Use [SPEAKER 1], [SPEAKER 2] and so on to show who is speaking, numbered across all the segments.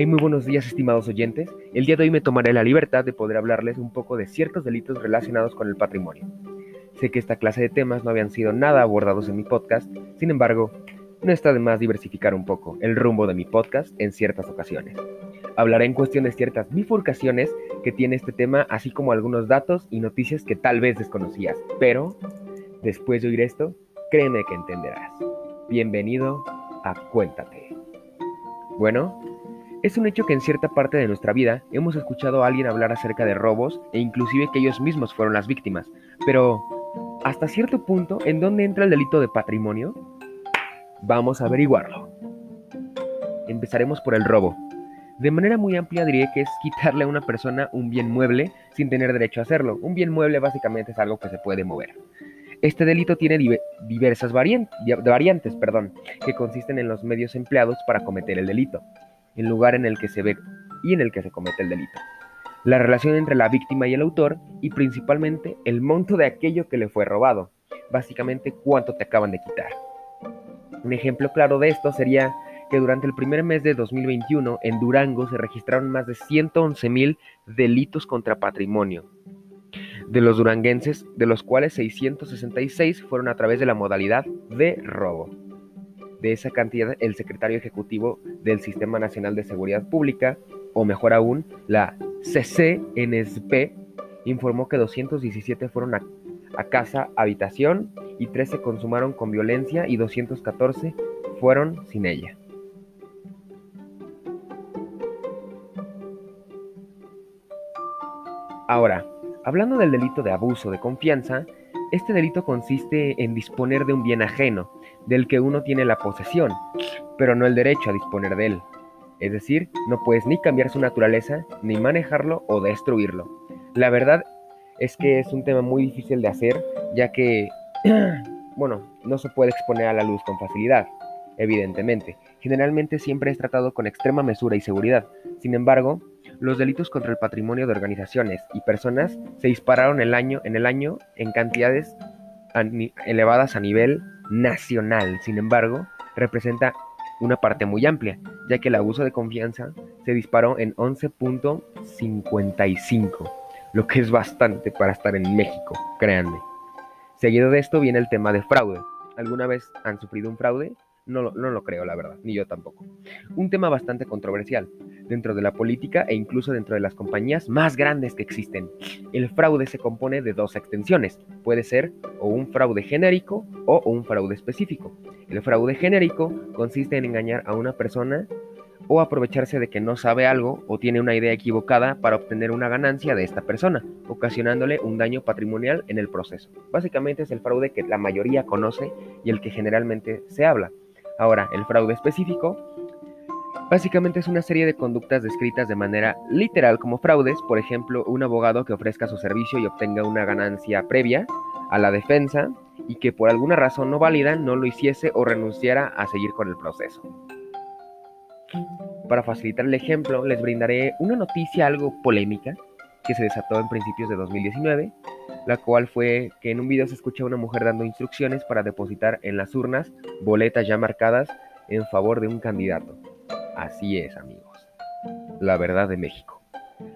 [SPEAKER 1] Hey, muy buenos días, estimados oyentes. El día de hoy me tomaré la libertad de poder hablarles un poco de ciertos delitos relacionados con el patrimonio. Sé que esta clase de temas no habían sido nada abordados en mi podcast, sin embargo, no está de más diversificar un poco el rumbo de mi podcast en ciertas ocasiones. Hablaré en cuestión de ciertas bifurcaciones que tiene este tema, así como algunos datos y noticias que tal vez desconocías, pero después de oír esto, créeme que entenderás. Bienvenido a Cuéntate. Bueno, es un hecho que en cierta parte de nuestra vida hemos escuchado a alguien hablar acerca de robos e inclusive que ellos mismos fueron las víctimas. Pero, hasta cierto punto, ¿en dónde entra el delito de patrimonio? Vamos a averiguarlo. Empezaremos por el robo. De manera muy amplia diría que es quitarle a una persona un bien mueble sin tener derecho a hacerlo. Un bien mueble básicamente es algo que se puede mover. Este delito tiene diversas variantes, perdón, que consisten en los medios empleados para cometer el delito el lugar en el que se ve y en el que se comete el delito, la relación entre la víctima y el autor y principalmente el monto de aquello que le fue robado, básicamente cuánto te acaban de quitar. Un ejemplo claro de esto sería que durante el primer mes de 2021 en Durango se registraron más de 111 mil delitos contra patrimonio. De los duranguenses, de los cuales 666 fueron a través de la modalidad de robo. De esa cantidad, el secretario ejecutivo del Sistema Nacional de Seguridad Pública, o mejor aún, la CCNSP, informó que 217 fueron a, casa, habitación, y 13 consumaron con violencia y 214 fueron sin ella. Ahora, hablando del delito de abuso de confianza, este delito consiste en disponer de un bien ajeno, del que uno tiene la posesión, pero no el derecho a disponer de él. Es decir, no puedes ni cambiar su naturaleza, ni manejarlo o destruirlo. La verdad es que es un tema muy difícil de hacer, ya que, bueno, no se puede exponer a la luz con facilidad, evidentemente. Generalmente siempre es tratado con extrema mesura y seguridad. Sin embargo, los delitos contra el patrimonio de organizaciones y personas se dispararon el año, en el año en cantidades elevadas a nivel nacional. Sin embargo, representa una parte muy amplia, ya que el abuso de confianza se disparó en 11.55, lo que es bastante para estar en México, créanme. Seguido de esto viene el tema de fraude. ¿Alguna vez han sufrido un fraude? No, no lo creo, la verdad, ni yo tampoco. Un tema bastante controversial dentro de la política e incluso dentro de las compañías más grandes que existen. El fraude se compone de dos extensiones. Puede ser o un fraude genérico o un fraude específico. El fraude genérico consiste en engañar a una persona o aprovecharse de que no sabe algo o tiene una idea equivocada para obtener una ganancia de esta persona, ocasionándole un daño patrimonial en el proceso. Básicamente es el fraude que la mayoría conoce y el que generalmente se habla. Ahora, el fraude específico básicamente es una serie de conductas descritas de manera literal como fraudes, por ejemplo, un abogado que ofrezca su servicio y obtenga una ganancia previa a la defensa y que por alguna razón no válida no lo hiciese o renunciara a seguir con el proceso. Para facilitar el ejemplo, les brindaré una noticia algo polémica que se desató en principios de 2019 la cual fue que en un video se escucha a una mujer dando instrucciones para depositar en las urnas boletas ya marcadas en favor de un candidato. Así es, amigos. La verdad de México.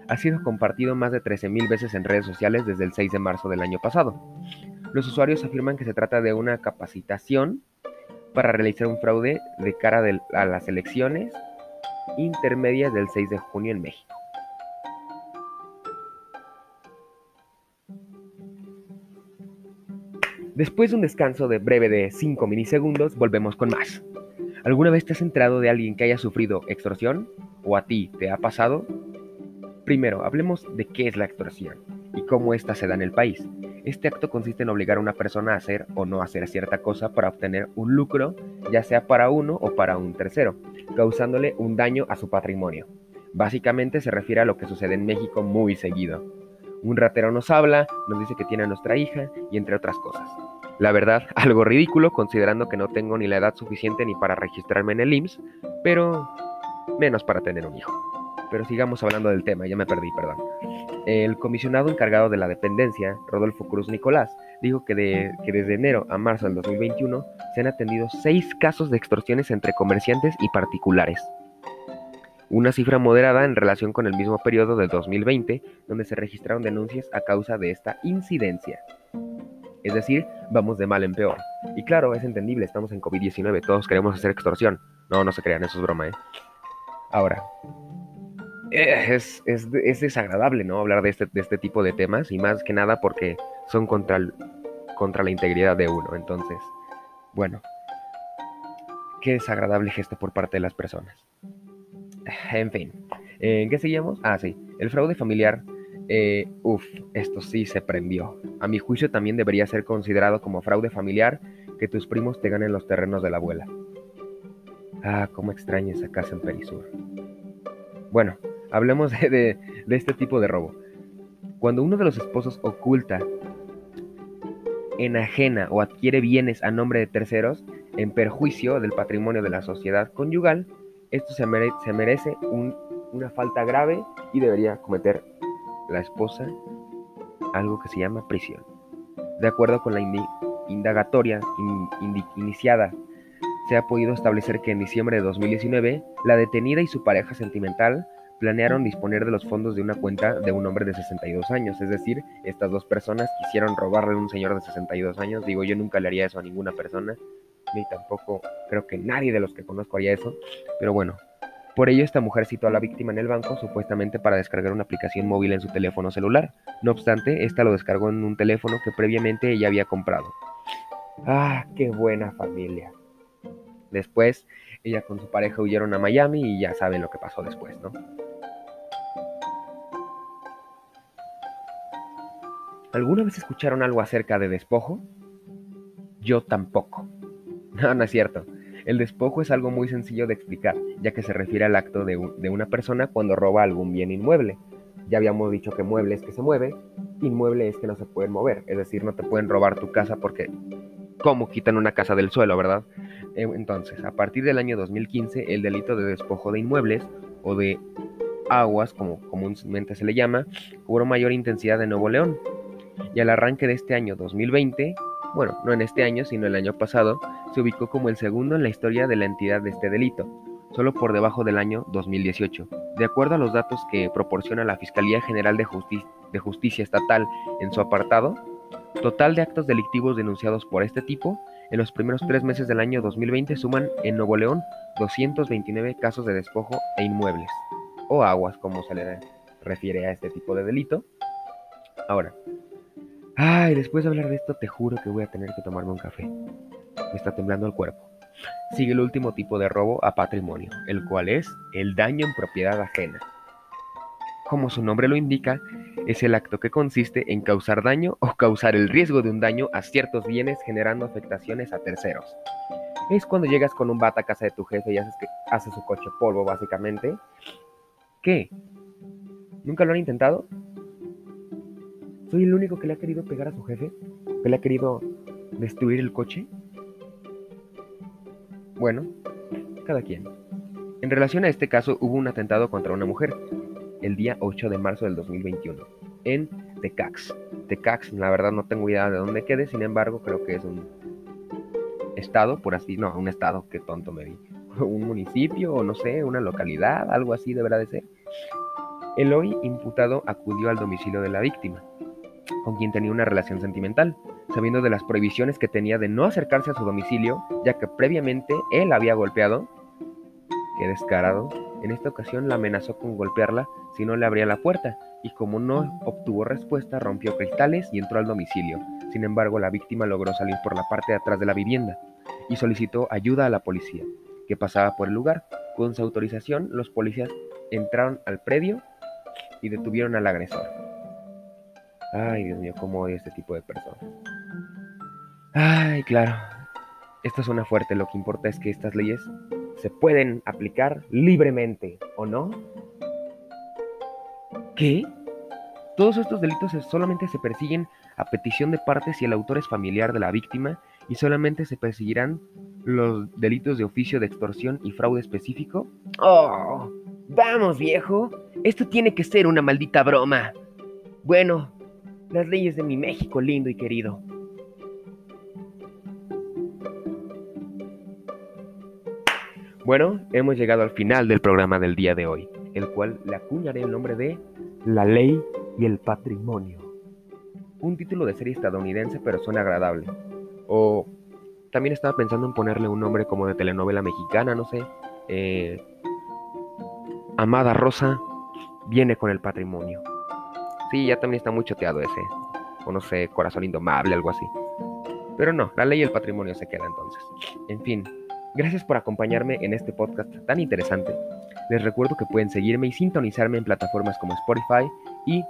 [SPEAKER 1] Ha sido compartido más de 13.000 veces en redes sociales desde el 6 de marzo del año pasado. Los usuarios afirman que se trata de una capacitación para realizar un fraude de cara a las elecciones intermedias del 6 de junio en México. Después de un descanso de breve de 5 milisegundos, volvemos con más. ¿Alguna vez te has enterado de alguien que haya sufrido extorsión? ¿O a ti te ha pasado? Primero, hablemos de qué es la extorsión y cómo ésta se da en el país. Este acto consiste en obligar a una persona a hacer o no hacer cierta cosa para obtener un lucro, ya sea para uno o para un tercero, causándole un daño a su patrimonio. Básicamente se refiere a lo que sucede en México muy seguido. Un ratero nos habla, nos dice que tiene a nuestra hija y entre otras cosas. La verdad, algo ridículo considerando que no tengo ni la edad suficiente ni para registrarme en el IMSS, pero menos para tener un hijo. Pero sigamos hablando del tema, ya me perdí, perdón. El comisionado encargado de la dependencia, Rodolfo Cruz Nicolás, dijo que, que desde enero a marzo del 2021 se han atendido seis casos de extorsiones entre comerciantes y particulares. una cifra moderada en relación con el mismo periodo de 2020, donde se registraron denuncias a causa de esta incidencia. Es decir, vamos de mal en peor. Y claro, es entendible, estamos en COVID-19, todos queremos hacer extorsión. No, no se crean, eso es broma, ¿eh? Ahora, eh, es, desagradable, ¿no? Hablar de este, de este tipo de temas y más que nada porque son contra, contra la integridad de uno. Entonces, bueno, qué desagradable gesto por parte de las personas. En fin, ¿en qué seguimos? Ah, sí, el fraude familiar. Eh, esto sí se prendió. A mi juicio también debería ser considerado como fraude familiar que tus primos te ganen los terrenos de la abuela. Ah, cómo extraña esa casa en Perisur. Bueno, hablemos de, de este tipo de robo. Cuando uno de los esposos oculta, enajena o adquiere bienes a nombre de terceros en perjuicio del patrimonio de la sociedad conyugal, esto se, merece una falta grave y debería cometer la esposa algo que se llama prisión. De acuerdo con la indagatoria iniciada, se ha podido establecer que en diciembre de 2019, la detenida y su pareja sentimental planearon disponer de los fondos de una cuenta de un hombre de 62 años. Es decir, estas dos personas quisieron robarle a un señor de 62 años. Digo, yo nunca le haría eso a ninguna persona, ni tampoco creo que nadie de los que conozco haría eso. Pero bueno, por ello esta mujer citó a la víctima en el banco supuestamente para descargar una aplicación móvil en su teléfono celular. No obstante, esta lo descargó en un teléfono que previamente ella había comprado. Ah, qué buena familia. Después, ella con su pareja huyeron a Miami y ya saben lo que pasó después, ¿no? ¿Alguna vez escucharon algo acerca de despojo? Yo tampoco. No, no es cierto. El despojo es algo muy sencillo de explicar, ya que se refiere al acto de, una persona cuando roba algún bien inmueble. Ya habíamos dicho que mueble es que se mueve, inmueble es que no se pueden mover, es decir, no te pueden robar tu casa porque ¿cómo quitan una casa del suelo, verdad? Eh, entonces, a partir del año 2015, el delito de despojo de inmuebles o de aguas, como comúnmente se le llama, cobró mayor intensidad en Nuevo León, y al arranque de este año 2020, bueno, no en este año, sino el año pasado, se ubicó como el segundo en la historia de la entidad de este delito, solo por debajo del año 2018. De acuerdo a los datos que proporciona la Fiscalía General de, Justicia Estatal en su apartado, total de actos delictivos denunciados por este tipo, en los primeros tres meses del año 2020 suman en Nuevo León 229 casos de despojo e inmuebles, o aguas como se le refiere a este tipo de delito. Ahora, Ay, después de hablar de esto, te juro que voy a tener que tomarme un café. Me está temblando el cuerpo. Sigue el último tipo de robo a patrimonio, el cual es el daño en propiedad ajena. Como su nombre lo indica, es el acto que consiste en causar daño o causar el riesgo de un daño a ciertos bienes generando afectaciones a terceros. Es cuando llegas con un bata a casa de tu jefe y haces que hace su coche polvo, básicamente. ¿Qué? ¿Nunca lo han intentado? ¿Soy el único que le ha querido pegar a su jefe? ¿Que le ha querido destruir el coche? Bueno, cada quien. En relación a este caso, hubo un atentado contra una mujer el día 8 de marzo del 2021 en Tecax. Tecax, la verdad no tengo idea de dónde quede, sin embargo, creo que es un estado, por así, no, un estado, qué tonto me vi. Un municipio o no sé, una localidad, algo así deberá de ser. El hoy imputado acudió al domicilio de la víctima, con quien tenía una relación sentimental, sabiendo de las prohibiciones que tenía de no acercarse a su domicilio, ya que previamente él había golpeado. Qué descarado. En esta ocasión la amenazó con golpearla si no le abría la puerta, y como no obtuvo respuesta, rompió cristales y entró al domicilio. Sin embargo, la víctima logró salir por la parte de atrás de la vivienda y solicitó ayuda a la policía, que pasaba por el lugar. Con su autorización, los policías entraron al predio y detuvieron al agresor. Ay, Dios mío, cómo odio este tipo de personas. Ay, claro. Esto suena fuerte, lo que importa es que estas leyes se pueden aplicar libremente, ¿o no? ¿Qué? Todos estos delitos solamente se persiguen a petición de partes si el autor es familiar de la víctima y solamente se perseguirán los delitos de oficio de extorsión y fraude específico. ¡Oh! Vamos, viejo. Esto tiene que ser una maldita broma. Bueno, las leyes de mi México lindo y querido. Bueno, hemos llegado al final del programa del día de hoy, el cual le acuñaré el nombre de La Ley y el Patrimonio. Un título de serie estadounidense, pero suena agradable. O también estaba pensando en ponerle un nombre como de telenovela mexicana, no sé. Eh, Amada Rosa viene con el patrimonio. Sí, ya también está muy choteado ese. O no sé, Corazón Indomable, algo así. Pero no, la ley y el patrimonio se queda entonces. En fin, Gracias por acompañarme en este podcast tan interesante. Les recuerdo que pueden seguirme y sintonizarme en plataformas como Spotify y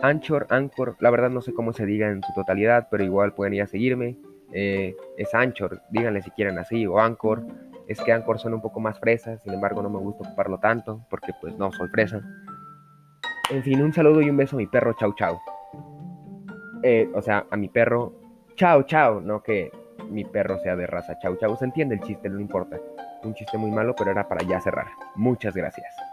[SPEAKER 1] Anchor, Anchor, la verdad no sé cómo se diga en su totalidad, pero igual pueden ir a seguirme. Eh, es Anchor, díganle si quieren así, o Anchor. Es que Anchor son un poco más fresas, sin embargo no me gusta ocuparlo tanto, porque pues no soy fresa. En fin, un saludo y un beso a mi perro, chau chau. Eh, o sea, a mi perro, chau chau, no que mi perro sea de raza chau chau. Se entiende el chiste, no importa. Un chiste muy malo, pero era para ya cerrar. Muchas gracias.